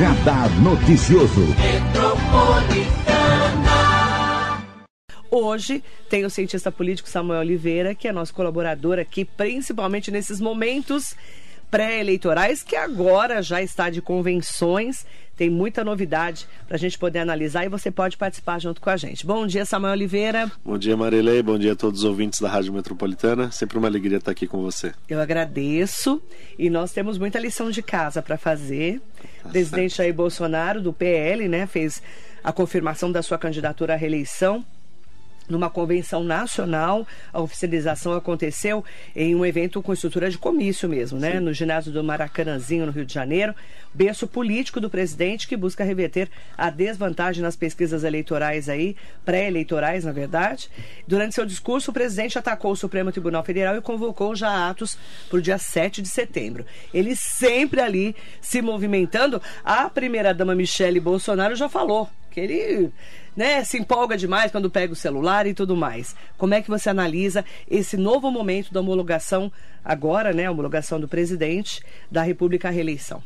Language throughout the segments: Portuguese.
Radar Noticioso. Hoje tem o cientista político Samuel Oliveira, que é nosso colaborador aqui, principalmente nesses momentos pré-eleitorais, que agora já está de convenções. Tem muita novidade para a gente poder analisar e você pode participar junto com a gente. Bom dia, Samuel Oliveira. Bom dia, Marilei. Bom dia a todos os ouvintes da Rádio Metropolitana. Sempre uma alegria estar aqui com você. Eu agradeço e nós temos muita lição de casa para fazer. Tá o presidente Jair Bolsonaro, do PL, né, fez a confirmação da sua candidatura à reeleição numa convenção nacional. A oficialização aconteceu em um evento com estrutura de comício mesmo, né? Sim. No ginásio do Maracanãzinho, no Rio de Janeiro. Berço político do presidente que busca reverter a desvantagem nas pesquisas eleitorais aí, pré-eleitorais, na verdade. Durante seu discurso, o presidente atacou o Supremo Tribunal Federal e convocou já atos para o dia 7 de setembro. Ele sempre ali se movimentando. A primeira-dama Michele Bolsonaro já falou que ele né, se empolga demais quando pega o celular e tudo mais. Como é que você analisa esse novo momento da homologação agora, né, a homologação do presidente da República à reeleição?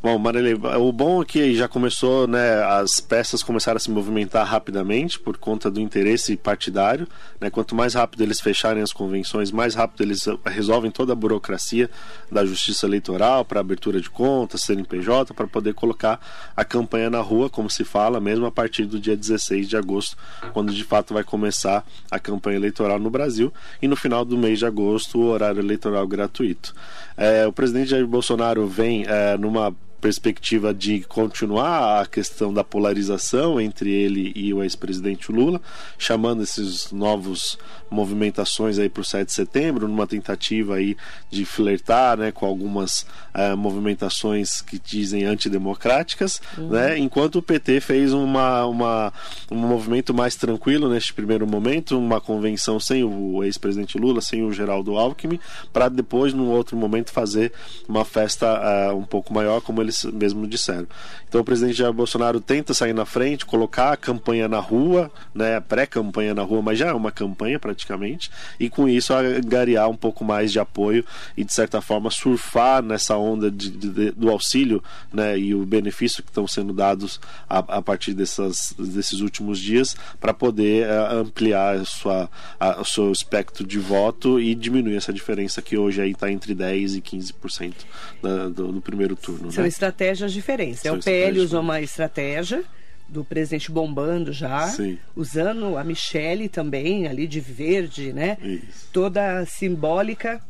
Bom, Marilei, o bom é que já começou, né, as peças começaram a se movimentar rapidamente por conta do interesse partidário, né, quanto mais rápido eles fecharem as convenções, mais rápido eles resolvem toda a burocracia da justiça eleitoral para abertura de contas, CNPJ, para poder colocar a campanha na rua, como se fala, mesmo a partir do dia 16 de agosto, quando de fato vai começar a campanha eleitoral no Brasil, e no final do mês de agosto o horário eleitoral gratuito. É, o presidente Jair Bolsonaro vem é, numa perspectiva de continuar a questão da polarização entre ele e o ex-presidente Lula, chamando esses novos movimentações aí para o 7 de setembro, numa tentativa aí de flertar né, com algumas uh, movimentações que dizem antidemocráticas, uhum. né, enquanto o PT fez uma, uma, um movimento mais tranquilo neste primeiro momento, uma convenção sem o ex-presidente Lula, sem o Geraldo Alckmin, para depois, num outro momento, fazer uma festa uh, um pouco maior, como eles mesmo disseram. Então o presidente Jair Bolsonaro tenta sair na frente, colocar a campanha na rua, né, pré-campanha na rua, mas já é uma campanha praticamente, e com isso agariar um pouco mais de apoio e de certa forma surfar nessa onda de, de, do auxílio, né, e o benefício que estão sendo dados a, a partir dessas, desses últimos dias para poder uh, ampliar a sua, a, o seu espectro de voto e diminuir essa diferença que hoje está entre 10 e 15% da, do, do primeiro turno. Né? Estratégias diferentes. É, o PL usou uma estratégia do presidente bombando já, Sim. usando a Michelle também ali de verde, né? Isso. Toda simbólica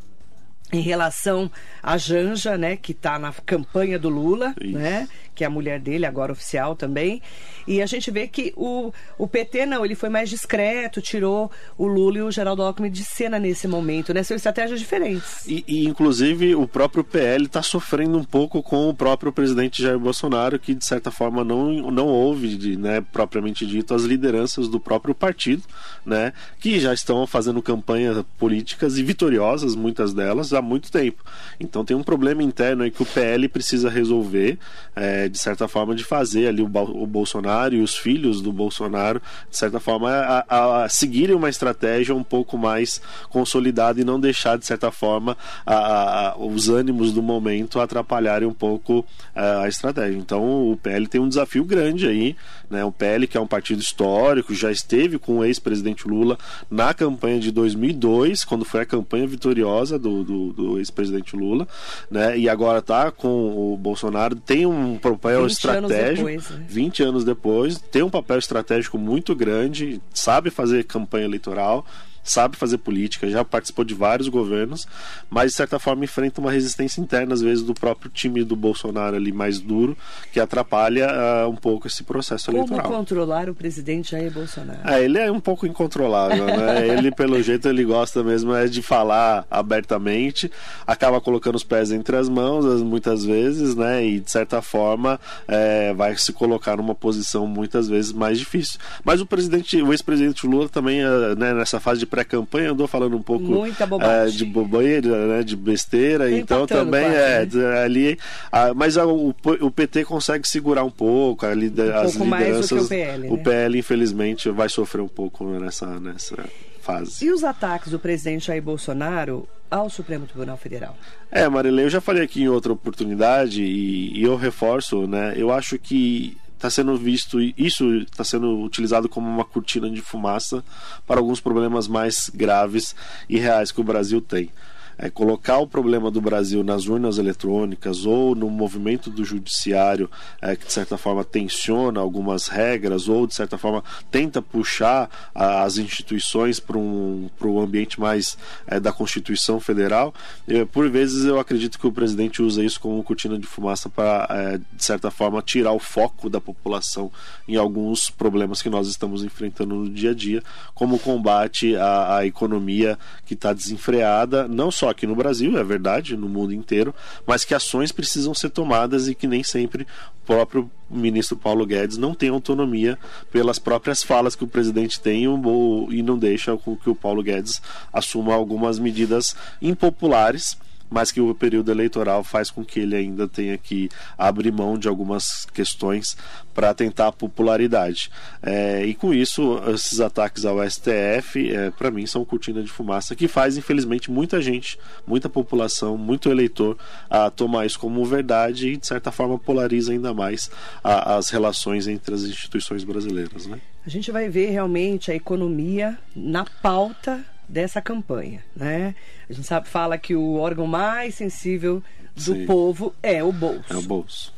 em relação à Janja, né, que está na campanha do Lula, Isso. né, que é a mulher dele, agora oficial também. E a gente vê que o, o PT não, ele foi mais discreto, tirou o Lula e o Geraldo Alckmin de cena nesse momento, né? São estratégias diferentes. E, e inclusive, o próprio PL está sofrendo um pouco com o próprio presidente Jair Bolsonaro, que de certa forma não, não ouve, de, né, propriamente dito, as lideranças do próprio partido, né, que já estão fazendo campanhas políticas e vitoriosas, muitas delas, há muito tempo. Então tem um problema interno aí que o PL precisa resolver. É, de certa forma, de fazer ali o, o, Bolsonaro e os filhos do Bolsonaro, de certa forma, a, a seguirem uma estratégia um pouco mais consolidada e não deixar, de certa forma, a, a, os ânimos do momento atrapalharem um pouco a estratégia. Então, o PL tem um desafio grande aí, né? O PL, que é um partido histórico, já esteve com o ex-presidente Lula na campanha de 2002, quando foi a campanha vitoriosa do, do, do ex-presidente Lula, né? E agora está com o Bolsonaro, tem um papel estratégico. Anos depois, né? 20 anos depois, tem um papel estratégico muito grande, sabe fazer campanha eleitoral, sabe fazer política, já participou de vários governos, mas de certa forma enfrenta uma resistência interna, às vezes, do próprio time do Bolsonaro ali mais duro, que atrapalha uh, um pouco esse processo Como eleitoral. Como controlar o presidente Jair Bolsonaro? É, ele é um pouco incontrolável, né? ele, pelo jeito, ele gosta mesmo é de falar abertamente, acaba colocando os pés entre as mãos, muitas vezes, né? E, de certa forma, é, vai se colocar numa posição, muitas vezes, mais difícil. Mas o presidente, o ex-presidente Lula também, uh, né, nessa fase de pré-campanha andou falando um pouco é, de bobeira, né, de besteira, Tem então também é né? ali, a, mas a, o, o, PT consegue segurar um pouco ali um as pouco lideranças. o PL, né? o PL infelizmente vai sofrer um pouco nessa nessa fase. E os ataques do presidente Jair Bolsonaro ao Supremo Tribunal Federal? É, Marilene, eu já falei aqui em outra oportunidade e, e eu reforço, né? Eu acho que está sendo visto, isso está sendo utilizado como uma cortina de fumaça para alguns problemas mais graves e reais que o Brasil tem é, colocar o problema do Brasil nas urnas eletrônicas ou no movimento do judiciário é, que de certa forma tensiona algumas regras ou de certa forma tenta puxar as instituições para um, o ambiente mais é, da Constituição Federal, é, por vezes eu acredito que o presidente usa isso como cortina de fumaça para é, de certa forma tirar o foco da população em alguns problemas que nós estamos enfrentando no dia a dia, como o combate à, à economia que está desenfreada, não só só aqui no Brasil, é verdade, no mundo inteiro, mas que ações precisam ser tomadas e que nem sempre o próprio ministro Paulo Guedes não tem autonomia pelas próprias falas que o presidente tem e não deixa que o Paulo Guedes assuma algumas medidas impopulares mas que o período eleitoral faz com que ele ainda tenha que abrir mão de algumas questões para tentar popularidade. É, e com isso, esses ataques ao STF, é, para mim, são cortina de fumaça que faz, infelizmente, muita gente, muita população, muito eleitor a tomar isso como verdade e, de certa forma, polariza ainda mais a, as relações entre as instituições brasileiras. Né? A gente vai ver realmente a economia na pauta dessa campanha, né? A gente sabe, fala que o órgão mais sensível do Sim. povo é o bolso. É o bolso.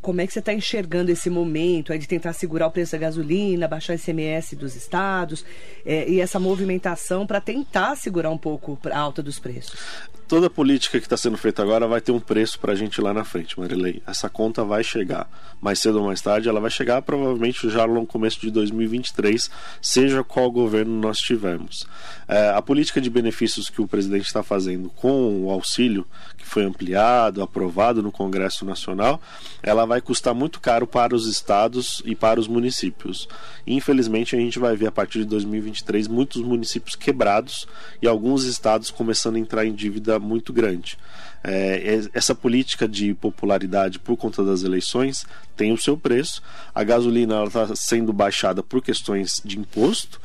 Como é que você está enxergando esse momento é de tentar segurar o preço da gasolina, baixar o ICMS dos estados é, e essa movimentação para tentar segurar um pouco a alta dos preços? Toda política que está sendo feita agora vai ter um preço para a gente lá na frente, Marilei. Essa conta vai chegar. Mais cedo ou mais tarde, ela vai chegar provavelmente já no começo de 2023, seja qual governo nós tivermos. É, a política de benefícios que o presidente está fazendo com o auxílio, que foi ampliado, aprovado no Congresso Nacional, ela vai custar muito caro para os estados e para os municípios. Infelizmente, a gente vai ver a partir de 2023 muitos municípios quebrados e alguns estados começando a entrar em dívida muito grande. É, essa política de popularidade por conta das eleições tem o seu preço. A gasolina está sendo baixada por questões de imposto,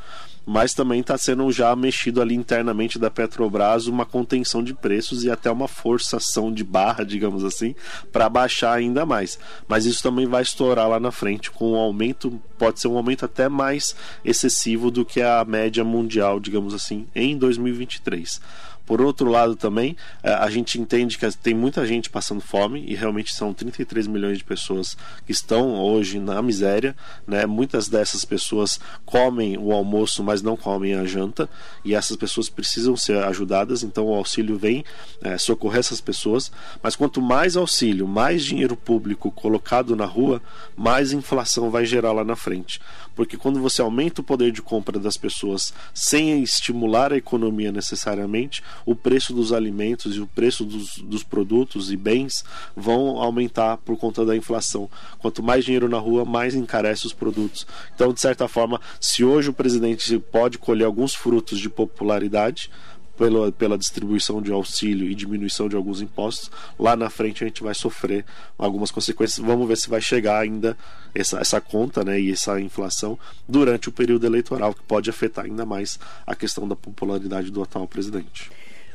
mas também está sendo já mexido ali internamente da Petrobras uma contenção de preços e até uma forçação de barra, digamos assim, para baixar ainda mais. Mas isso também vai estourar lá na frente com um aumento, pode ser um aumento até mais excessivo do que a média mundial, digamos assim, em 2023. Por outro lado, também, eh, a gente entende que tem muita gente passando fome e realmente são 33 milhões de pessoas que estão hoje na miséria. Né? Muitas dessas pessoas comem o almoço, mas não comem a janta, e essas pessoas precisam ser ajudadas. Então, o auxílio vem é, socorrer essas pessoas. Mas quanto mais auxílio, mais dinheiro público colocado na rua, mais inflação vai gerar lá na frente. Porque quando você aumenta o poder de compra das pessoas sem estimular a economia necessariamente, o preço dos alimentos e o preço dos, dos produtos e bens vão aumentar por conta da inflação. Quanto mais dinheiro na rua, mais encarece os produtos. Então, de certa forma, se hoje o presidente pode colher alguns frutos de popularidade, pela, pela distribuição de auxílio e diminuição de alguns impostos, lá na frente a gente vai sofrer algumas consequências. Vamos ver se vai chegar ainda essa, essa conta né, e essa inflação durante o período eleitoral, que pode afetar ainda mais a questão da popularidade do atual presidente.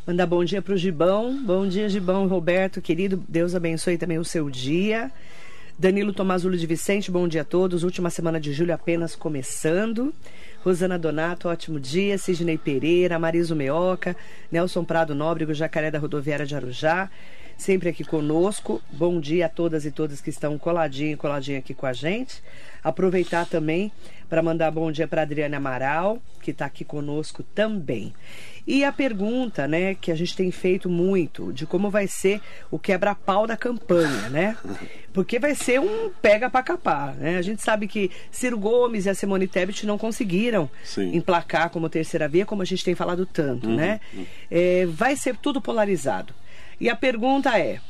Mandar bom dia para o Gibão. Bom dia, Gibão Roberto, querido. Deus abençoe também o seu dia. Danilo Tomazulo de Vicente, bom dia a todos. Última semana de julho apenas começando. Rosana Donato, ótimo dia. Sidney Pereira, Mariso Meoca, Nelson Prado Nóbrego, Jacaré da Rodoviária de Arujá. Sempre aqui conosco. Bom dia a todas e todos que estão coladinho e coladinho aqui com a gente. Aproveitar também para mandar bom dia para Adriana Amaral, que está aqui conosco também. E a pergunta, né, que a gente tem feito muito, de como vai ser o quebra-pau da campanha, né? Porque vai ser um pega para capar, né? A gente sabe que Ciro Gomes e a Simone Tebet não conseguiram Sim. emplacar como terceira via, como a gente tem falado tanto, uhum, né? Uhum. É, vai ser tudo polarizado. E a pergunta é: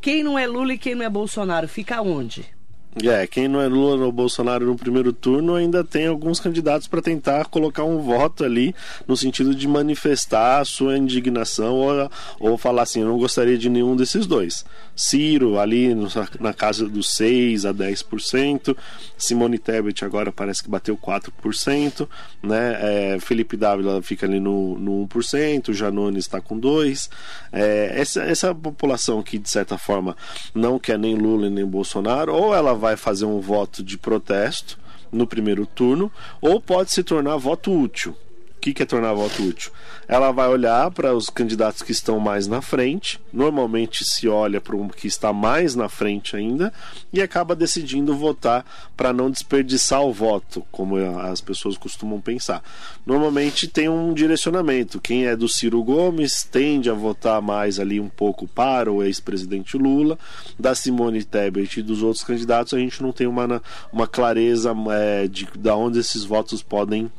quem não é Lula e quem não é Bolsonaro fica onde? É, quem não é Lula ou Bolsonaro no primeiro turno ainda tem alguns candidatos para tentar colocar um voto ali no sentido de manifestar a sua indignação ou, ou falar assim, eu não gostaria de nenhum desses dois. Ciro ali no, na casa dos 6 a 10%, Simone Tebet agora parece que bateu 4%, né? É, Felipe Dávila fica ali no, no 1%, Janones está com 2%. É, essa, essa população que de certa forma não quer nem Lula nem Bolsonaro, ou ela vai fazer um voto de protesto no primeiro turno, ou pode se tornar voto útil que, que é tornar voto útil? Ela vai olhar para os candidatos que estão mais na frente, normalmente se olha para um que está mais na frente ainda, e acaba decidindo votar para não desperdiçar o voto, como as pessoas costumam pensar. Normalmente tem um direcionamento. Quem é do Ciro Gomes tende a votar mais ali um pouco para o ex-presidente Lula, da Simone Tebet e dos outros candidatos, a gente não tem uma, uma clareza é, de, de onde esses votos podem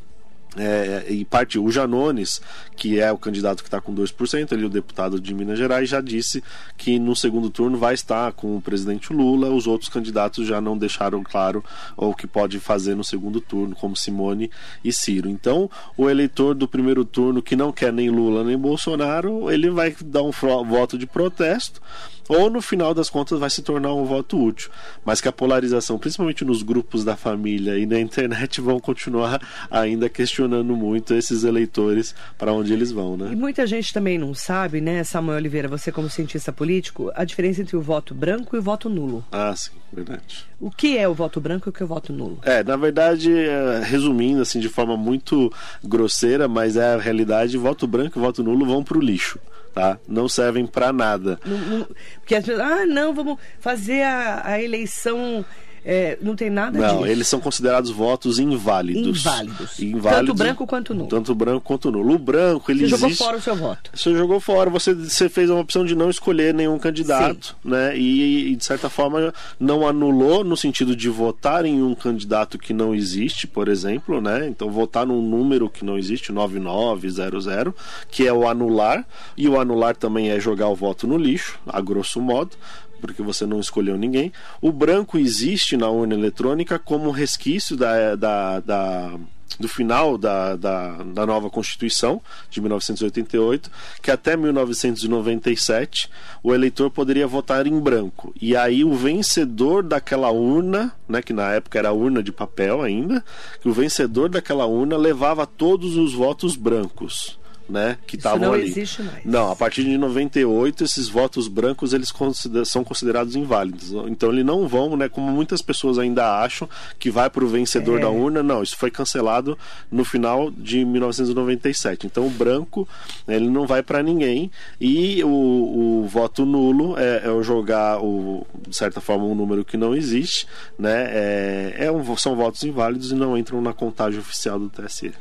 é, e parte o Janones, que é o candidato que está com 2%, ele é o deputado de Minas Gerais, já disse que no segundo turno vai estar com o presidente Lula. Os outros candidatos já não deixaram claro o que pode fazer no segundo turno, como Simone e Ciro. Então, o eleitor do primeiro turno que não quer nem Lula nem Bolsonaro, ele vai dar um voto de protesto ou no final das contas vai se tornar um voto útil. Mas que a polarização, principalmente nos grupos da família e na internet, vão continuar ainda questionando muito esses eleitores para onde eles vão, né? E muita gente também não sabe, né, Samuel Oliveira, você como cientista político, a diferença entre o voto branco e o voto nulo. Ah, sim, verdade. O que é o voto branco e o que é o voto nulo? É, na verdade, é, resumindo assim de forma muito grosseira, mas é a realidade, voto branco e voto nulo vão para o lixo tá? Não servem para nada. Não, não, porque as pessoas, ah, não, vamos fazer a, a eleição é, não tem nada não, disso. eles são considerados votos inválidos. Inválidos. inválidos. Tanto branco quanto nulo. Tanto branco quanto nulo. O branco, ele você existe... jogou fora o seu voto. Você jogou fora, você, você fez uma opção de não escolher nenhum candidato, Sim. né? E, e, de certa forma não anulou no sentido de votar em um candidato que não existe, por exemplo, né? Então votar num número que não existe, 9900, que é o anular, e o anular também é jogar o voto no lixo, a grosso modo porque você não escolheu ninguém. O branco existe na urna eletrônica como resquício da, da, da do final da, da, da, nova Constituição de 1988, que até 1997 o eleitor poderia votar em branco. E aí o vencedor daquela urna, né, que na época era urna de papel ainda, que o vencedor daquela urna levava todos os votos brancos né, que estavam ali. Existe mais. Não, a partir de 98 esses votos brancos eles consider, são considerados inválidos. Então eles não vão, né, como muitas pessoas ainda acham que vai para o vencedor é. da urna. Não, isso foi cancelado no final de 1997. Então o branco ele não vai para ninguém e o, o voto nulo é, é jogar o de certa forma um número que não existe, né? É, é um, são votos inválidos e não entram na contagem oficial do TSE.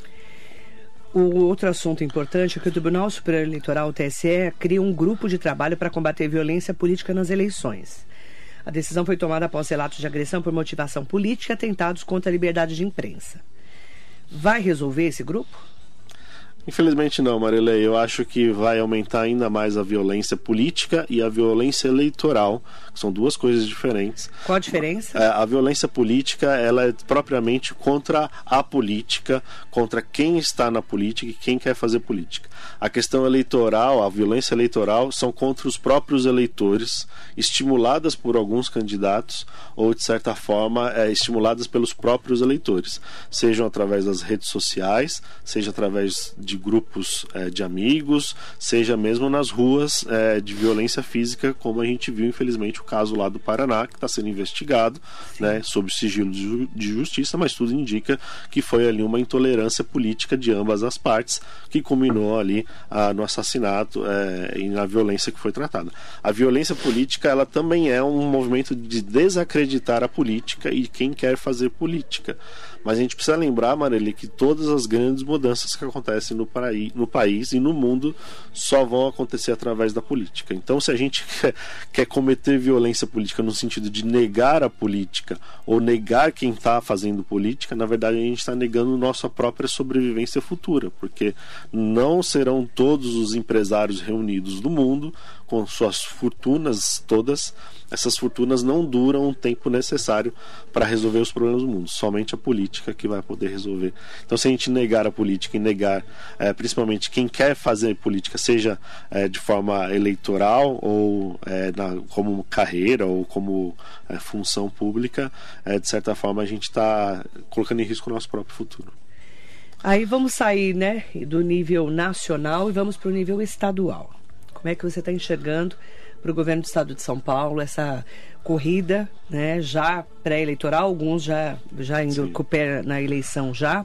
O outro assunto importante é que o Tribunal Superior Eleitoral, o TSE, cria um grupo de trabalho para combater violência política nas eleições. A decisão foi tomada após relatos de agressão por motivação política e atentados contra a liberdade de imprensa. Vai resolver esse grupo? Infelizmente não, Marilei. Eu acho que vai aumentar ainda mais a violência política e a violência eleitoral, que são duas coisas diferentes. Qual a diferença? É, a violência política ela é propriamente contra a política, contra quem está na política e quem quer fazer política. A questão eleitoral, a violência eleitoral, são contra os próprios eleitores, estimuladas por alguns candidatos ou, de certa forma, é, estimuladas pelos próprios eleitores, sejam através das redes sociais, seja através de grupos é, de amigos, seja mesmo nas ruas é, de violência física, como a gente viu, infelizmente, o caso lá do Paraná, que está sendo investigado, né, sob sigilo de, de justiça, mas tudo indica que foi ali uma intolerância política de ambas as partes que culminou ali ah, no assassinato é, e na violência que foi tratada. A violência política, ela também é um movimento de desacreditar a política e quem quer fazer política. Mas a gente precisa lembrar, Mareli, que todas as grandes mudanças que acontecem no, paraí, no país e no mundo só vão acontecer através da política. Então, se a gente quer, quer cometer violência política no sentido de negar a política ou negar quem está fazendo política, na verdade a gente está negando nossa própria sobrevivência futura, porque não serão todos os empresários reunidos do mundo com suas fortunas todas, essas fortunas não duram o tempo necessário para resolver os problemas do mundo. Somente a política que vai poder resolver. Então, se a gente negar a política e negar, é, principalmente quem quer fazer política, seja é, de forma eleitoral ou é, na, como carreira ou como função pública, de certa forma a gente está colocando em risco o nosso próprio futuro. Aí vamos sair né, do nível nacional e vamos para o nível estadual. Como é que você está enxergando para o governo do estado de São Paulo essa corrida, né, já pré-eleitoral, alguns já, já indo com o pé na eleição já.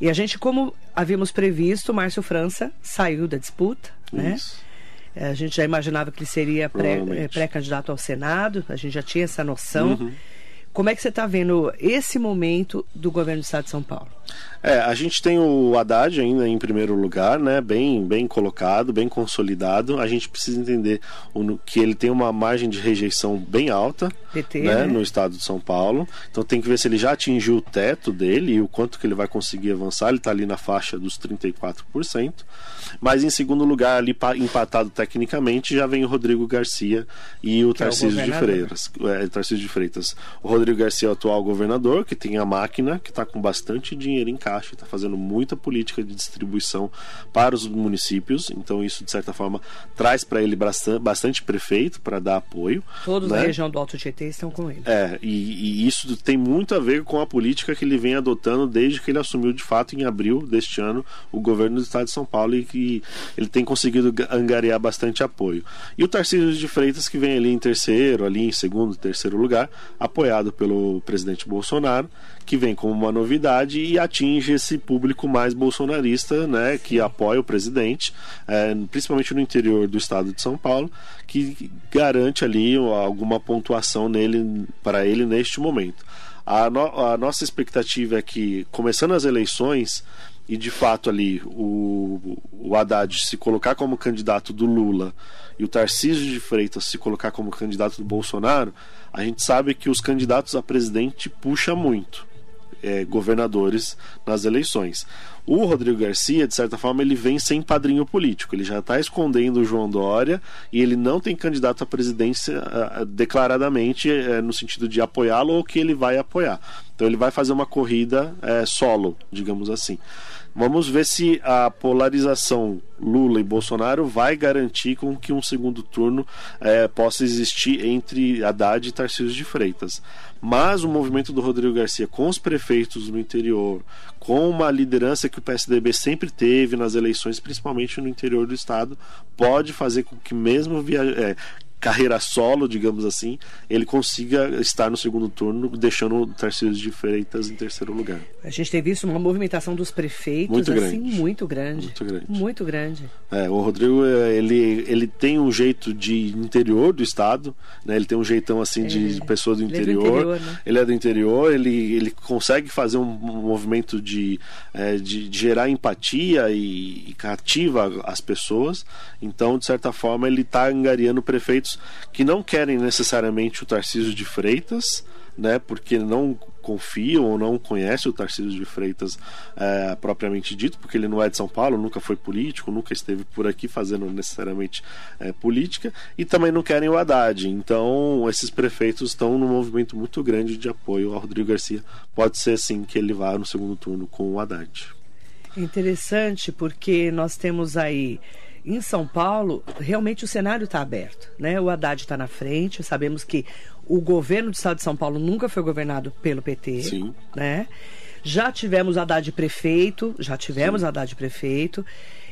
E a gente, como havíamos previsto, Márcio França saiu da disputa, né? A gente já imaginava que ele seria eh, pré-candidato pré ao Senado, a gente já tinha essa noção. Uhum. Como é que você está vendo esse momento do governo do estado de São Paulo? É, a gente tem o Haddad ainda em primeiro lugar, né? Bem, bem colocado, bem consolidado. A gente precisa entender o, que ele tem uma margem de rejeição bem alta PT, né? né? no estado de São Paulo. Então tem que ver se ele já atingiu o teto dele e o quanto que ele vai conseguir avançar. Ele está ali na faixa dos 34%. Mas em segundo lugar, ali empatado tecnicamente, já vem o Rodrigo Garcia e o que Tarcísio é o de Freitas. É, Tarcísio de Freitas. O Rodrigo Garcia é o atual governador, que tem a máquina, que está com bastante dinheiro em caixa, está fazendo muita política de distribuição para os municípios, então isso de certa forma traz para ele bastante, prefeito para dar apoio. Todos né? da região do Alto Tietê estão com ele. É, e, e, isso tem muito a ver com a política que ele vem adotando desde que ele assumiu de fato em abril deste ano o governo do estado de São Paulo e que ele tem conseguido angariar bastante apoio. E o Tarcísio de Freitas que vem ali em terceiro, ali em segundo, terceiro lugar, apoiado pelo presidente Bolsonaro, que vem como uma novidade e atinge esse público mais bolsonarista, né, que apoia o presidente, é, principalmente no interior do estado de São Paulo, que garante ali alguma pontuação nele para ele neste momento. A, no, a nossa expectativa é que, começando as eleições, e de fato ali o, o Haddad se colocar como candidato do Lula e o Tarcísio de Freitas se colocar como candidato do Bolsonaro, a gente sabe que os candidatos a presidente puxa muito é, governadores nas eleições. O Rodrigo Garcia, de certa forma, ele vem sem padrinho político. Ele já está escondendo o João Dória e ele não tem candidato à presidência uh, declaradamente uh, no sentido de apoiá-lo ou que ele vai apoiar. Então ele vai fazer uma corrida uh, solo, digamos assim. Vamos ver se a polarização Lula e Bolsonaro vai garantir com que um segundo turno é, possa existir entre Haddad e Tarcísio de Freitas. Mas o movimento do Rodrigo Garcia com os prefeitos no interior, com uma liderança que o PSDB sempre teve nas eleições, principalmente no interior do estado, pode fazer com que mesmo via, é, carreira solo, digamos assim, ele consiga estar no segundo turno, deixando o Tarcísio de Freitas em terceiro lugar. A gente teve visto uma movimentação dos prefeitos muito grande. assim muito grande. Muito grande. Muito grande. É, o Rodrigo, é, ele, ele tem um jeito de interior do estado, né? Ele tem um jeitão assim de é. pessoa do interior. Ele é do interior, né? ele, é do interior ele, ele consegue fazer um, um movimento de, é, de, de, gerar empatia e, e cativa as pessoas. Então, de certa forma, ele está angariando prefeitos que não querem necessariamente o Tarcísio de Freitas, né, porque não confiam ou não conhecem o Tarcísio de Freitas é, propriamente dito, porque ele não é de São Paulo, nunca foi político, nunca esteve por aqui fazendo necessariamente é, política, e também não querem o Haddad. Então, esses prefeitos estão num movimento muito grande de apoio ao Rodrigo Garcia. Pode ser sim que ele vá no segundo turno com o Haddad. Interessante, porque nós temos aí em São Paulo, realmente o cenário está aberto. Né? O Haddad está na frente, sabemos que o governo do estado de São Paulo nunca foi governado pelo PT. Sim. Né? Já tivemos Haddad prefeito, já tivemos Sim. Haddad prefeito,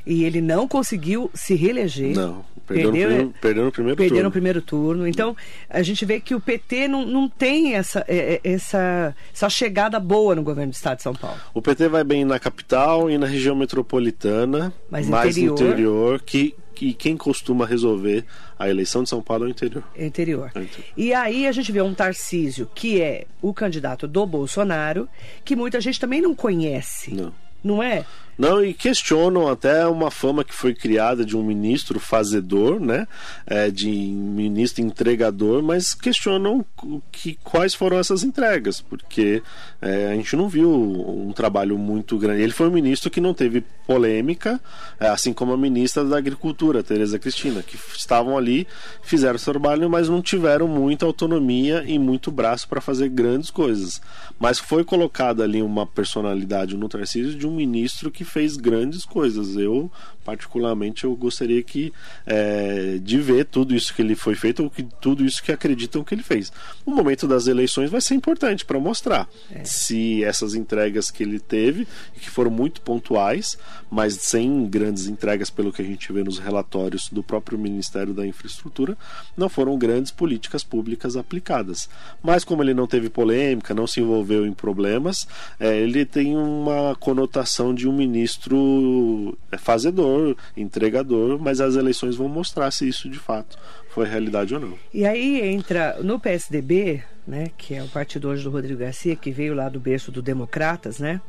e ele não conseguiu se reeleger. Não. Perdeu, perdeu, no, primeiro, perdeu no primeiro perdeu turno. no primeiro turno. Então, a gente vê que o PT não, não tem essa, é, é, essa, essa chegada boa no governo do Estado de São Paulo. O PT vai bem na capital e na região metropolitana, Mas mais interior, interior que, que quem costuma resolver a eleição de São Paulo é o interior. É interior. É interior. E aí a gente vê um Tarcísio, que é o candidato do Bolsonaro, que muita gente também não conhece. Não. Não é? Não, e questionam até uma fama que foi criada de um ministro fazedor, né? É, de ministro entregador, mas questionam que, quais foram essas entregas, porque é, a gente não viu um trabalho muito grande. Ele foi um ministro que não teve polêmica, é, assim como a ministra da Agricultura, Tereza Cristina, que estavam ali, fizeram seu trabalho, mas não tiveram muita autonomia e muito braço para fazer grandes coisas. Mas foi colocada ali uma personalidade no Tarcísio de um ministro que fez grandes coisas. Eu, particularmente, eu gostaria que é, de ver tudo isso que ele foi feito, ou que, tudo isso que acreditam que ele fez. O momento das eleições vai ser importante para mostrar é. se essas entregas que ele teve, que foram muito pontuais, mas sem grandes entregas, pelo que a gente vê nos relatórios do próprio Ministério da Infraestrutura, não foram grandes políticas públicas aplicadas. Mas como ele não teve polêmica, não se envolveu em problemas, é, ele tem uma conotação de um ministro é, fazedor, entregador, mas as eleições vão mostrar se isso de fato foi realidade ou não. E aí entra no PSDB, né, que é o partido hoje do Rodrigo Garcia, que veio lá do berço do Democratas, né?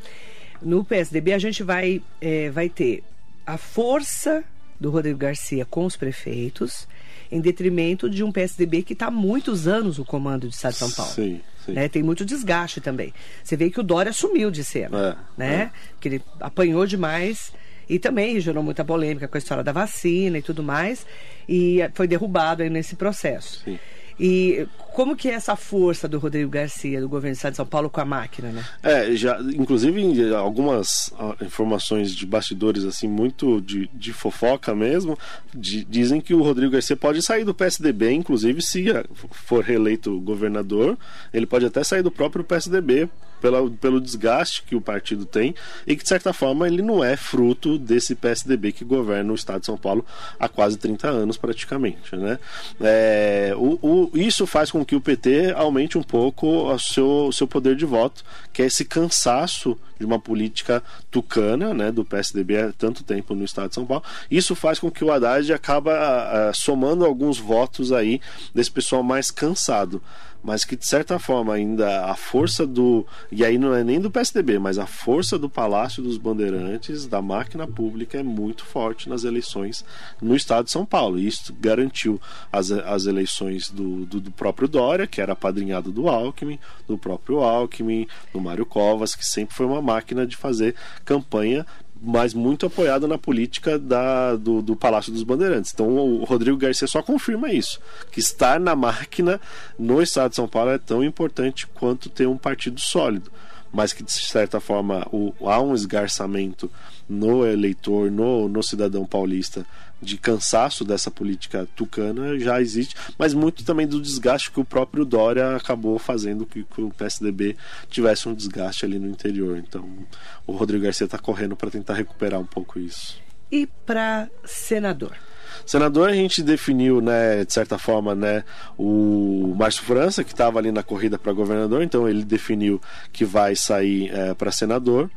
No PSDB a gente vai, é, vai ter a força do Rodrigo Garcia com os prefeitos, em detrimento de um PSDB que está há muitos anos no comando do Estado de São Paulo. Sim, sim. Né? Tem muito desgaste também. Você vê que o Dória sumiu de cena, é, né? É. Que ele apanhou demais e também gerou muita polêmica com a história da vacina e tudo mais, e foi derrubado aí nesse processo. Sim. E como que é essa força do Rodrigo Garcia, do governo do Estado de São Paulo, com a máquina, né? É, já, inclusive algumas informações de bastidores, assim, muito de, de fofoca mesmo, de, dizem que o Rodrigo Garcia pode sair do PSDB, inclusive se for reeleito governador, ele pode até sair do próprio PSDB pela, pelo desgaste que o partido tem e que, de certa forma, ele não é fruto desse PSDB que governa o estado de São Paulo há quase 30 anos, praticamente. Né? É, o, o, isso faz com que o PT aumente um pouco o seu, o seu poder de voto, que é esse cansaço de uma política tucana né, do PSDB há tanto tempo no estado de São Paulo. Isso faz com que o Haddad acaba uh, somando alguns votos aí desse pessoal mais cansado mas que de certa forma ainda a força do. E aí não é nem do PSDB, mas a força do Palácio dos Bandeirantes, da máquina pública, é muito forte nas eleições no estado de São Paulo. E isso garantiu as, as eleições do, do, do próprio Dória, que era apadrinhado do Alckmin, do próprio Alckmin, do Mário Covas, que sempre foi uma máquina de fazer campanha mas muito apoiado na política da, do, do, Palácio dos Bandeirantes. Então o Rodrigo Garcia só confirma isso, que estar na máquina no estado de São Paulo é tão importante quanto ter um partido sólido, mas que de certa forma o, há um esgarçamento no eleitor, no, no cidadão paulista de cansaço dessa política tucana já existe, mas muito também do desgaste que o próprio Dória acabou fazendo que, que o PSDB tivesse um desgaste ali no interior. Então, o Rodrigo Garcia está correndo para tentar recuperar um pouco isso. E para senador? Senador, a gente definiu, né, de certa forma, né, o Márcio França, que estava ali na corrida para governador, então ele definiu que vai sair é, para senador.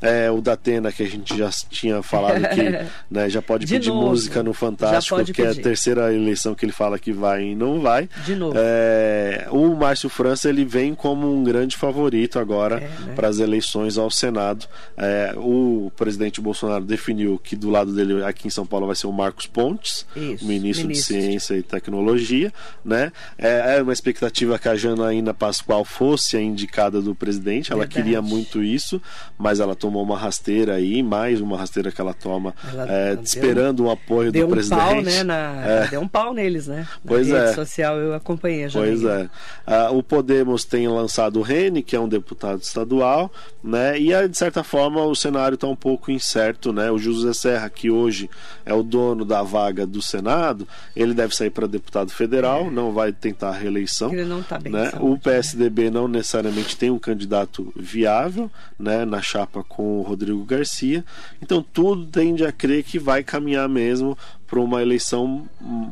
É, o Datena, que a gente já tinha falado que né, já pode De pedir novo. música no Fantástico, que é a terceira eleição que ele fala que vai e não vai. De novo. É, o Márcio França ele vem como um grande favorito agora é, né? para as eleições ao Senado. É, o presidente Bolsonaro definiu que do lado dele aqui em São Paulo vai ser o Marcos Pontes, Isso, ministro, ministro, de Ciência e Tecnologia. Né? É, é uma expectativa que a Janaína Pascoal fosse a indicada do presidente. Ela Verdade. queria muito isso, mas ela tomou uma rasteira aí, mais uma rasteira que ela toma, ela é, esperando um apoio do um presidente. Pau, né, na, é. Deu um pau neles, né? Na pois rede é. social eu acompanhei já. Pois é. Ah, o Podemos tem lançado o Rene, que é um deputado estadual, né? E de certa forma o cenário está um pouco incerto, né? O José Serra, que hoje é o dono da vaga do Senado, ele deve sair para deputado federal, é. não vai tentar a reeleição. Ele não está bem. Né? Saúde, o PSDB né? não necessariamente tem um candidato viável, né? Na chapa com o Rodrigo Garcia. Então tudo tende a crer que vai caminhar mesmo para uma eleição hum,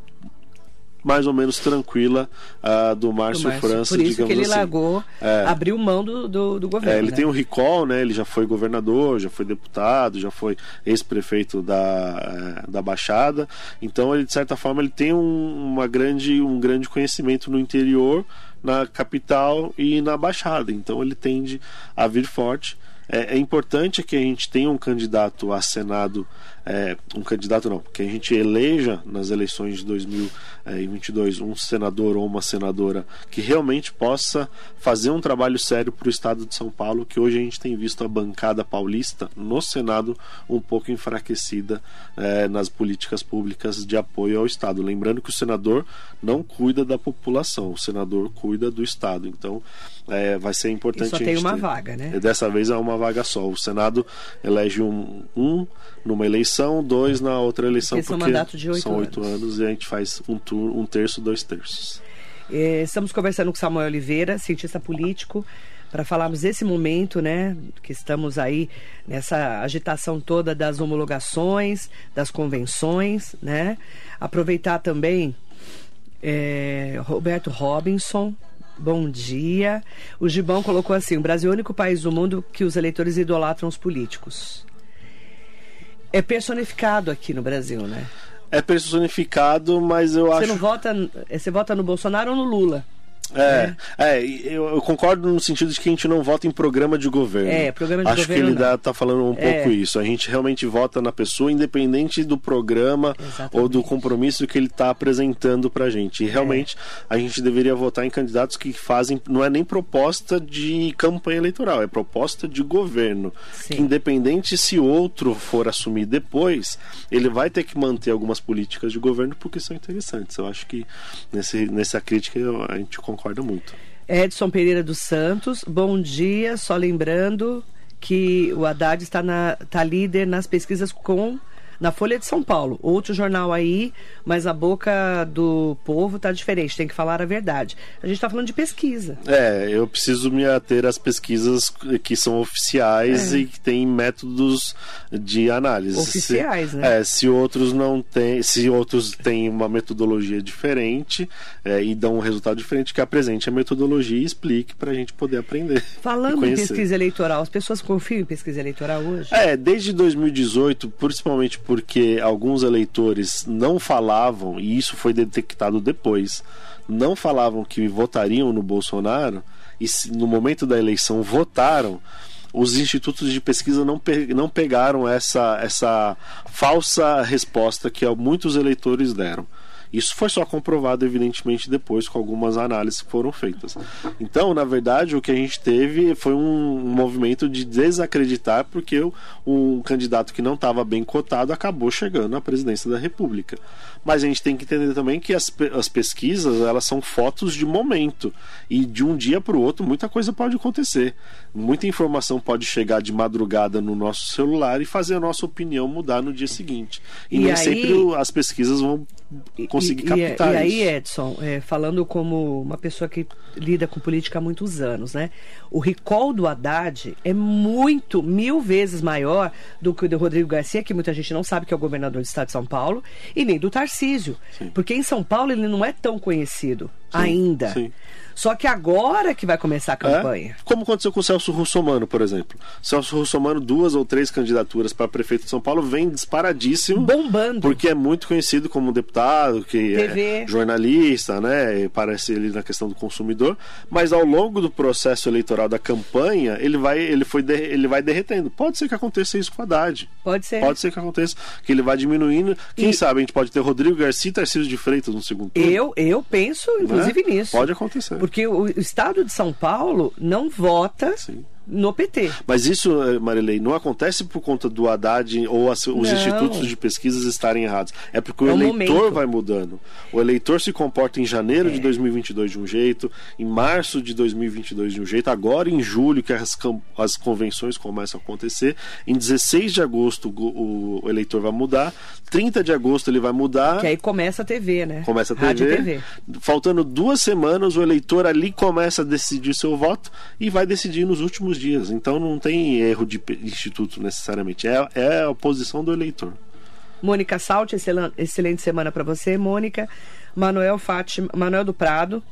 mais ou menos tranquila uh, do Márcio França, Por isso que ele assim. largou, é. abriu mão do, do, do governo. É, ele né? tem um recall, né? Ele já foi governador, já foi deputado, já foi ex-prefeito da, eh, da Baixada. Então, ele de certa forma ele tem um, uma grande, um grande conhecimento no interior, na capital e na Baixada. Então, ele tende a vir forte. É, é, importante que a gente tenha um candidato a Senado, é, um candidato não, que a gente eleja nas eleições de 2022 um senador ou uma senadora que realmente possa fazer um trabalho sério para o Estado de São Paulo, que hoje a gente tem visto a bancada paulista no Senado um pouco enfraquecida é, nas políticas públicas de apoio ao Estado. Lembrando que o senador não cuida da população, o senador cuida do Estado. Então, é, vai ser importante. E só tem uma ter. vaga, né? E dessa vez é uma vaga só. O Senado elege um, um numa eleição, dois na outra eleição, Esse porque é um de 8 são oito anos. anos. e a gente faz um, tur um terço, dois terços. É, estamos conversando com Samuel Oliveira, cientista político, para falarmos desse momento, né, que estamos aí nessa agitação toda das homologações, das convenções, né? Aproveitar também é, Roberto Robinson, Bom dia. O Gibão colocou assim: o Brasil é o único país do mundo que os eleitores idolatram os políticos. É personificado aqui no Brasil, né? É personificado, mas eu você acho. Você não vota. Você vota no Bolsonaro ou no Lula? É, é, é eu, eu, concordo no sentido de que a gente não vota em programa de governo. É, programa de Acho governo. Acho que ele dá, tá falando um é. pouco isso. A gente realmente vota na pessoa, independente do programa Exatamente. ou do compromisso que ele está apresentando pra gente. E realmente é. a gente deveria votar em candidatos que fazem, não é nem proposta de campanha eleitoral, é proposta de governo. Que independente se outro for assumir depois, ele vai ter que manter algumas políticas de governo porque são interessantes. Eu acho que nesse, nessa crítica a gente concorda concordo muito. Edson Pereira dos Santos, bom dia. Só lembrando que o Haddad está, na, está líder nas pesquisas com na Folha de São Paulo. Outro jornal aí, mas a boca do povo tá diferente, tem que falar a verdade. A gente está falando de pesquisa. É, eu preciso me ater às pesquisas que são oficiais é. e que têm métodos de análise. Oficiais, se, né? É, se outros não têm, se outros têm uma metodologia diferente é, e dão um resultado diferente, que apresente a metodologia e explique para a gente poder aprender. Falando em pesquisa eleitoral, as pessoas confiam em pesquisa eleitoral hoje? É, desde 2018, principalmente porque alguns eleitores não falavam, e isso foi detectado depois, não falavam que votariam no Bolsonaro, e no momento da eleição votaram, os institutos de pesquisa não, pe não pegaram essa, essa falsa resposta que muitos eleitores deram. Isso foi só comprovado, evidentemente, depois com algumas análises que foram feitas. Então, na verdade, o que a gente teve foi um movimento de desacreditar, porque um candidato que não estava bem cotado acabou chegando à presidência da República. Mas a gente tem que entender também que as, as pesquisas elas são fotos de momento e de um dia para o outro muita coisa pode acontecer. Muita informação pode chegar de madrugada no nosso celular e fazer a nossa opinião mudar no dia seguinte. E, e nem aí... sempre as pesquisas vão conseguir e, captar e, e aí, Edson, é, falando como uma pessoa que lida com política há muitos anos, né? O recall do Haddad é muito, mil vezes maior do que o do Rodrigo Garcia, que muita gente não sabe que é o governador do estado de São Paulo, e nem do Tarcísio. Sim. Porque em São Paulo ele não é tão conhecido ainda. Sim. Só que agora que vai começar a campanha. É? Como aconteceu com o Celso Russomano, por exemplo. Celso Russomano, duas ou três candidaturas para prefeito de São Paulo, vem disparadíssimo. Bombando. Porque é muito conhecido como deputado, que TV. é jornalista, né? Parece ele na questão do consumidor. Mas ao longo do processo eleitoral da campanha, ele vai, ele foi ele vai derretendo. Pode ser que aconteça isso com a Haddad. Pode ser. Pode ser que aconteça, que ele vai diminuindo. Quem e... sabe a gente pode ter Rodrigo Garcia e Tarcísio de Freitas no segundo turno. Eu, eu penso, inclusive, né? nisso. Pode acontecer. Porque o estado de São Paulo não vota Sim no PT. Mas isso, eh, Marilei, não acontece por conta do Haddad ou as, os não. institutos de pesquisas estarem errados. É porque é o eleitor momento. vai mudando. O eleitor se comporta em janeiro é. de 2022 de um jeito, em março de 2022 de um jeito, agora em julho que as, as convenções começam a acontecer, em 16 de agosto o, o, eleitor vai mudar, 30 de agosto ele vai mudar. Que aí começa a TV, né? Começa a TV. Rádio TV. Faltando duas semanas, o eleitor ali começa a decidir seu voto e vai decidir nos últimos dias. Então não tem erro de instituto necessariamente. É, é a posição do eleitor. Mônica Salt, excelente semana para você, Mônica. Manuel Fátima, Manuel do Prado.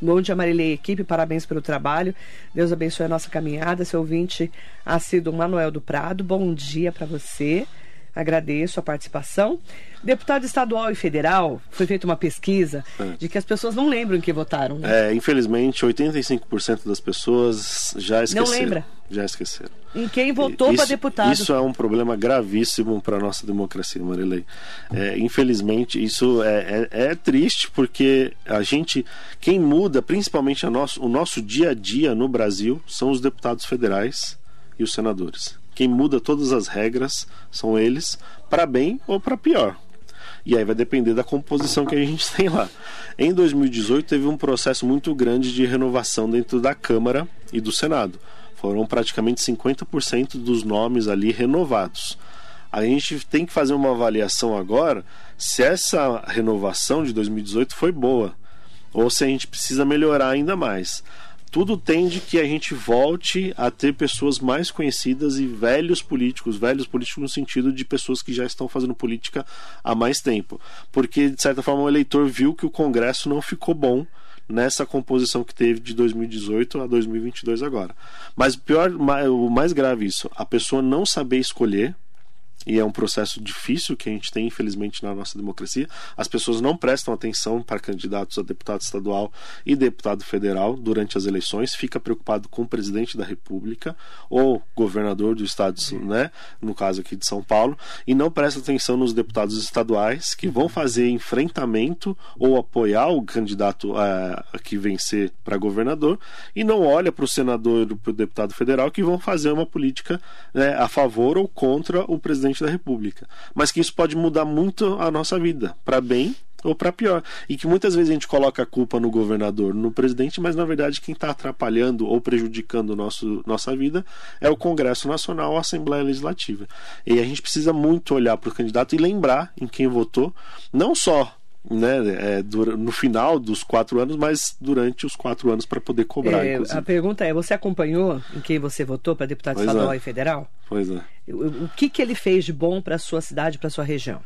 Bom dia, Marilei equipe, parabéns pelo trabalho. Deus abençoe a nossa caminhada. Seu ouvinte assíduo Manuel do Prado, bom dia para você. Agradeço a participação. Deputado estadual e federal, foi feita uma pesquisa é. de que as pessoas não lembram em que votaram. Né? É, infelizmente, 85% das pessoas já esqueceram. Não lembra? Já esqueceram. Em quem votou para deputado. Isso é um problema gravíssimo para a nossa democracia, Marilei. É, infelizmente, isso é, é, é, triste porque a gente, quem muda, principalmente nosso, o nosso dia a dia no Brasil, são os deputados federais e os senadores. Quem muda todas as regras são eles, para bem ou para pior. E aí vai depender da composição que a gente tem lá. Em 2018 teve um processo muito grande de renovação dentro da Câmara e do Senado. Foram praticamente 50% dos nomes ali renovados. A gente tem que fazer uma avaliação agora se essa renovação de 2018 foi boa ou se a gente precisa melhorar ainda mais tudo tende que a gente volte a ter pessoas mais conhecidas e velhos políticos, velhos políticos no sentido de pessoas que já estão fazendo política há mais tempo. Porque, de certa forma, o eleitor viu que o Congresso não ficou bom nessa composição que teve de 2018 a 2022 agora. Mas pior, o mais grave isso, a pessoa não saber escolher e é um processo difícil que a gente tem, infelizmente, na nossa democracia. As pessoas não prestam atenção para candidatos a deputado estadual e deputado federal durante as eleições, fica preocupado com o presidente da República ou governador do estado, né, no caso aqui de São Paulo, e não presta atenção nos deputados estaduais que vão fazer enfrentamento ou apoiar o candidato a, a que vencer para governador e não olha para o senador e para o deputado federal que vão fazer uma política né, a favor ou contra o presidente presidente da República. Mas que isso pode mudar muito a nossa vida, para bem ou para pior. E que muitas vezes a gente coloca a culpa no governador, no presidente, mas na verdade quem está atrapalhando ou prejudicando nosso, nossa vida é o Congresso Nacional, a Assembleia Legislativa. E a gente precisa muito olhar para o candidato e lembrar em quem votou, não só né, é, no final dos quatro anos, mas durante os quatro anos para poder cobrar. É, a pergunta é: você acompanhou em quem você votou para deputado pois estadual é. e federal? Pois é. O, que, que ele fez de bom para a sua cidade, para a sua região?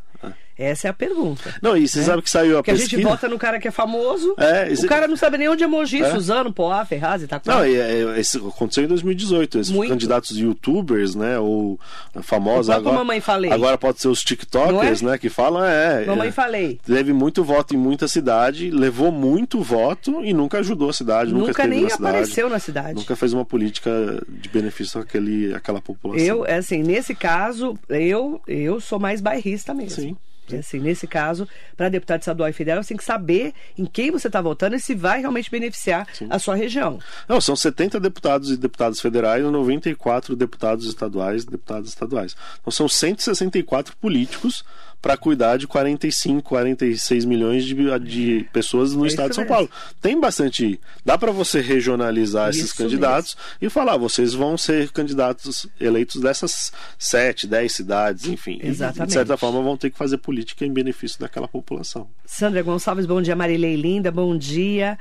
Essa é a pergunta. Não, e você né? sabe que saiu a Porque pesquisa... a gente vota no cara que é famoso, é, esse... o cara não sabe nem onde é Mogi, é. Suzano, Poá, Ferraz e tal. Não, e, é, isso aconteceu em 2018. Esses Muito. candidatos youtubers, né, ou famosos... Agora, mamãe falei. agora pode ser os tiktokers, é? né, que falam, é... Mamãe é, falei. Teve muito voto em muita cidade, levou muito voto e nunca ajudou a cidade, nunca, nunca nem na apareceu na cidade. Nunca fez uma política de benefício àquele, àquela população. Eu, assim, nesse caso, eu, eu sou mais bairrista mesmo. Sim. E assim, nesse caso, para deputado estadual e federal, você tem que saber em quem você está votando e se vai realmente beneficiar Sim. a sua região. Não, são 70 deputados e deputadas federais e 94 deputados estaduais e deputadas estaduais. Então são 164 políticos para cuidar de 45, 46 milhões de, de pessoas no é estado de São Paulo. Tem bastante. Dá para você regionalizar isso esses candidatos mesmo. e falar, vocês vão ser candidatos eleitos dessas 7, 10 cidades, enfim. Exatamente. E, de certa forma, vão ter que fazer política em benefício daquela população. Sandra Gonçalves, bom dia. Marilei Linda, bom dia.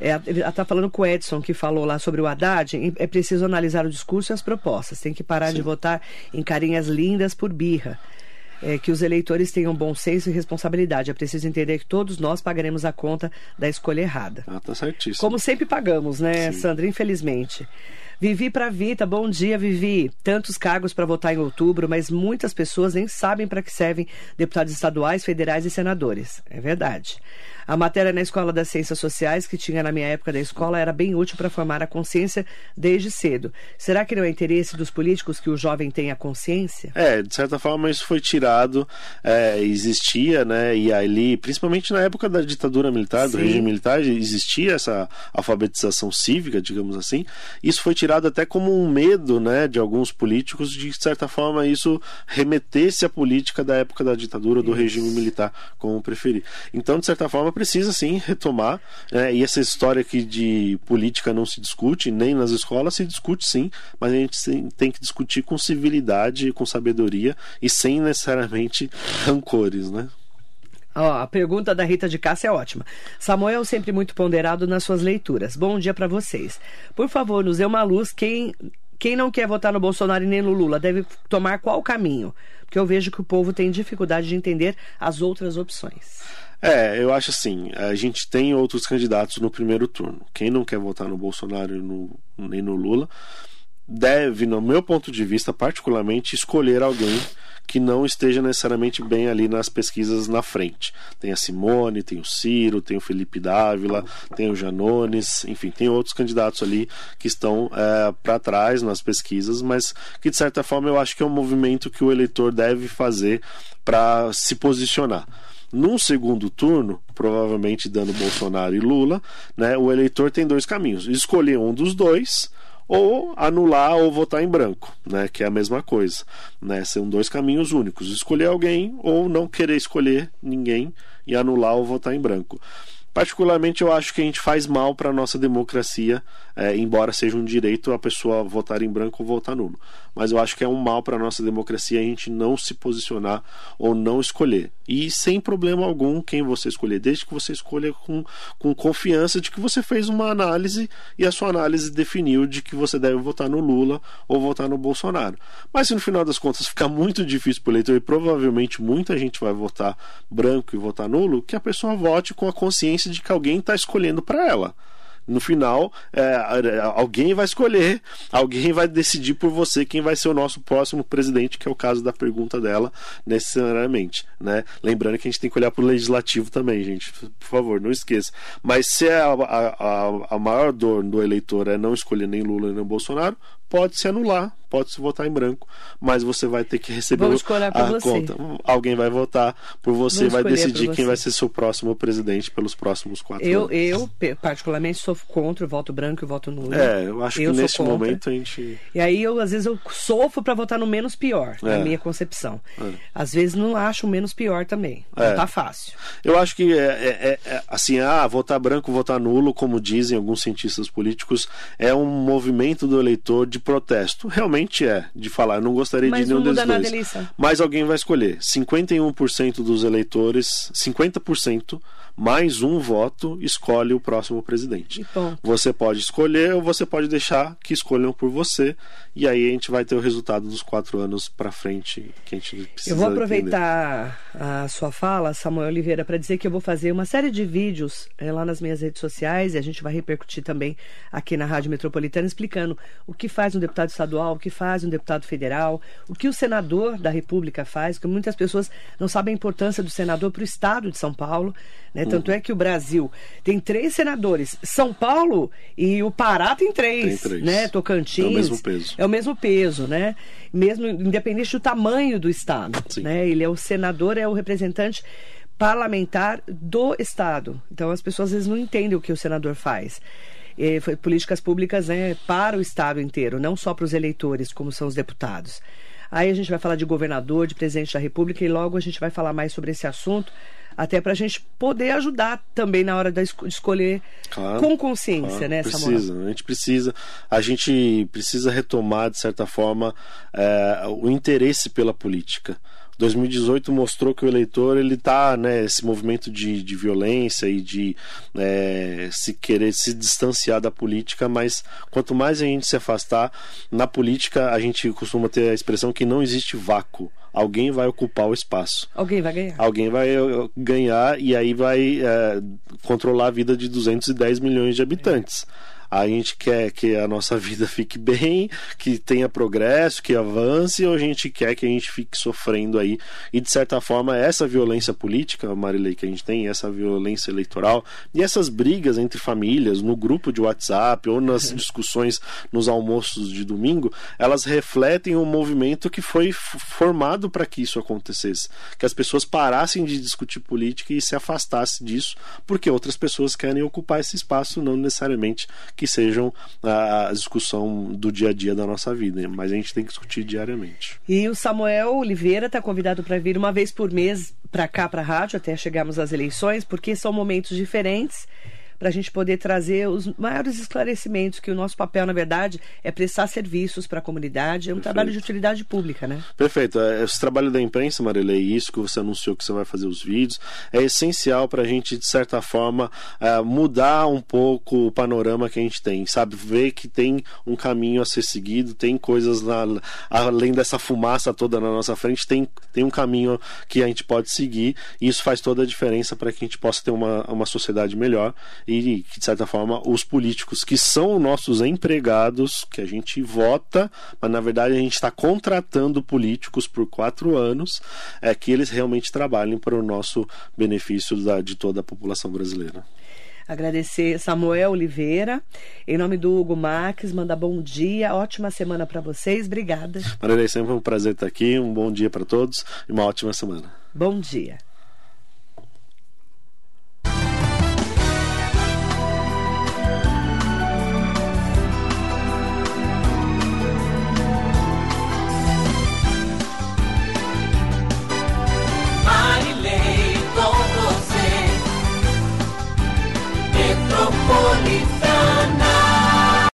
É, ela está falando com o Edson, que falou lá sobre o Haddad. É preciso analisar o discurso e as propostas. Tem que parar Sim. de votar em carinhas lindas por birra é, que os eleitores tenham bom senso e responsabilidade. É preciso entender que todos nós pagaremos a conta da escolha errada. Ah, tá certíssimo. Como sempre pagamos, né, Sim. Sandra? Infelizmente. Vivi para Vita, bom dia, Vivi. Tantos cargos para votar em outubro, mas muitas pessoas nem sabem para que servem deputados estaduais, federais e senadores. É verdade. A matéria na Escola das Ciências Sociais, que tinha na minha época da escola, era bem útil para formar a consciência desde cedo. Será que não é interesse dos políticos que o jovem tenha consciência? É, de certa forma isso foi tirado, é, existia, né? E ali, principalmente na época da ditadura militar, do Sim. regime militar, existia essa alfabetização cívica, digamos assim. Isso foi tirado até como um medo, né, de alguns políticos de, de certa forma isso remetesse à política da época da ditadura do isso. regime militar, como preferir. Então, de certa forma, precisa sim retomar. Né? E essa história aqui de política não se discute, nem nas escolas se discute sim, mas a gente tem que discutir com civilidade, com sabedoria e sem necessariamente rancores, né? Ó, a pergunta da Rita de Cássia é ótima. Samuel sempre muito ponderado nas suas leituras. Bom dia para vocês. Por favor, nos dê uma luz quem quem não quer votar no Bolsonaro e nem no Lula deve tomar qual caminho? Porque eu vejo que o povo tem dificuldade de entender as outras opções. É, eu acho assim, a gente tem outros candidatos no primeiro turno. Quem não quer votar no Bolsonaro e no, nem no Lula deve, no meu ponto de vista, particularmente, escolher alguém que não esteja necessariamente bem ali nas pesquisas na frente. Tem a Simone, tem o Ciro, tem o Felipe Dávila, tem o Janones, enfim, tem outros candidatos ali que estão é, para trás nas pesquisas, mas que de certa forma eu acho que é um movimento que o eleitor deve fazer para se posicionar. Num segundo turno, provavelmente dando Bolsonaro e Lula, né, o eleitor tem dois caminhos: escolher um dos dois ou anular ou votar em branco, né, que é a mesma coisa. Né, são dois caminhos únicos: escolher alguém ou não querer escolher ninguém e anular ou votar em branco. Particularmente, eu acho que a gente faz mal para a nossa democracia, é, embora seja um direito a pessoa votar em branco ou votar nulo. Mas eu acho que é um mal para a nossa democracia a gente não se posicionar ou não escolher. E sem problema algum quem você escolher, desde que você escolha com, com confiança de que você fez uma análise e a sua análise definiu de que você deve votar no Lula ou votar no Bolsonaro. Mas se no final das contas ficar muito difícil para o eleitor e provavelmente muita gente vai votar branco e votar nulo, que a pessoa vote com a consciência de que alguém está escolhendo para ela. No final, é, alguém vai escolher, alguém vai decidir por você quem vai ser o nosso próximo presidente, que é o caso da pergunta dela, necessariamente. Né? Lembrando que a gente tem que olhar para o legislativo também, gente. Por favor, não esqueça. Mas se a, a, a maior dor do eleitor é não escolher nem Lula nem Bolsonaro, pode se anular, pode se votar em branco, mas você vai ter que receber a você. conta. Alguém vai votar por você, vai decidir quem vai ser seu próximo presidente pelos próximos quatro eu, anos. Eu, particularmente, sou contra o voto branco e o voto nulo. É, eu acho eu que nesse momento a gente. E aí, eu, às vezes, eu sofro para votar no menos pior, é. na minha concepção. É. Às vezes, não acho o menos pior também. É. Não tá fácil. Eu acho que, é, é, é, assim, ah, votar branco, votar nulo, como dizem alguns cientistas políticos, é um movimento do eleitor de protesto. Realmente é, de falar, eu não gostaria Mas de nenhum desses dois. Mas alguém vai escolher. 51% dos eleitores, 50% mais um voto escolhe o próximo presidente. Você pode escolher ou você pode deixar que escolham por você. E aí a gente vai ter o resultado dos quatro anos para frente que a gente precisa. Eu vou aproveitar entender. a sua fala, Samuel Oliveira, para dizer que eu vou fazer uma série de vídeos é, lá nas minhas redes sociais e a gente vai repercutir também aqui na Rádio Metropolitana explicando o que faz um deputado estadual, o que faz um deputado federal, o que o senador da República faz, porque muitas pessoas não sabem a importância do senador para o estado de São Paulo. Né? Tanto é que o Brasil tem três senadores. São Paulo e o Pará tem três. Tem três. Né? Tocantins. É o mesmo peso. É o mesmo peso, né? Mesmo independente do tamanho do estado. Sim. Né? Ele é o senador, é o representante parlamentar do estado. Então as pessoas às vezes não entendem o que o senador faz. É, políticas públicas né, para o estado inteiro, não só para os eleitores, como são os deputados. Aí a gente vai falar de governador, de presidente da República e logo a gente vai falar mais sobre esse assunto até para a gente poder ajudar também na hora de escolher claro, com consciência, claro, né, precisa, Samuel? A gente precisa, a gente precisa retomar de certa forma é, o interesse pela política. 2018 mostrou que o eleitor ele está né, esse movimento de, de violência e de é, se querer se distanciar da política, mas quanto mais a gente se afastar na política, a gente costuma ter a expressão que não existe vácuo alguém vai ocupar o espaço. Alguém vai ganhar. Alguém vai eh, ganhar e aí vai é, controlar a vida de 210 milhões de habitantes. É a gente quer que a nossa vida fique bem, que tenha progresso, que avance, ou a gente quer que a gente fique sofrendo aí. E de certa forma, essa violência política, Marilei, que a gente tem, essa violência eleitoral e essas brigas entre famílias no grupo de WhatsApp ou nas discussões nos almoços de domingo, elas refletem um movimento que foi formado para que isso acontecesse, que as pessoas parassem de discutir política e se afastassem disso, porque outras pessoas querem ocupar esse espaço, não necessariamente que sejam a, discussão do dia a dia da nossa vida, mas a gente tem que discutir diariamente. E o Samuel Oliveira está convidado para vir uma vez por mês para cá, para a rádio, até chegarmos às eleições, porque são momentos diferentes para a gente poder trazer os maiores esclarecimentos, que o nosso papel, na verdade, é prestar serviços para a comunidade, é um Perfeito. trabalho de utilidade pública, né? Perfeito. É, esse trabalho da imprensa, Marilei, isso que você anunciou que você vai fazer os vídeos, é essencial para a gente, de certa forma, é, mudar um pouco o panorama que a gente tem, sabe? Ver que tem um caminho a ser seguido, tem coisas lá, além dessa fumaça toda na nossa frente, tem, tem um caminho que a gente pode seguir, e isso faz toda a diferença para que a gente possa ter uma, uma sociedade melhor e que, de certa forma, os políticos que são nossos empregados, que a gente vota, mas na verdade a gente está contratando políticos por quatro anos, é que eles realmente trabalhem para o nosso benefício da, de toda a população brasileira. Agradecer Samuel Oliveira, em nome do Hugo Marques, mandar bom dia, ótima semana para vocês, obrigada. Maria, sempre um prazer estar aqui, um bom dia para todos e uma ótima semana. Bom dia.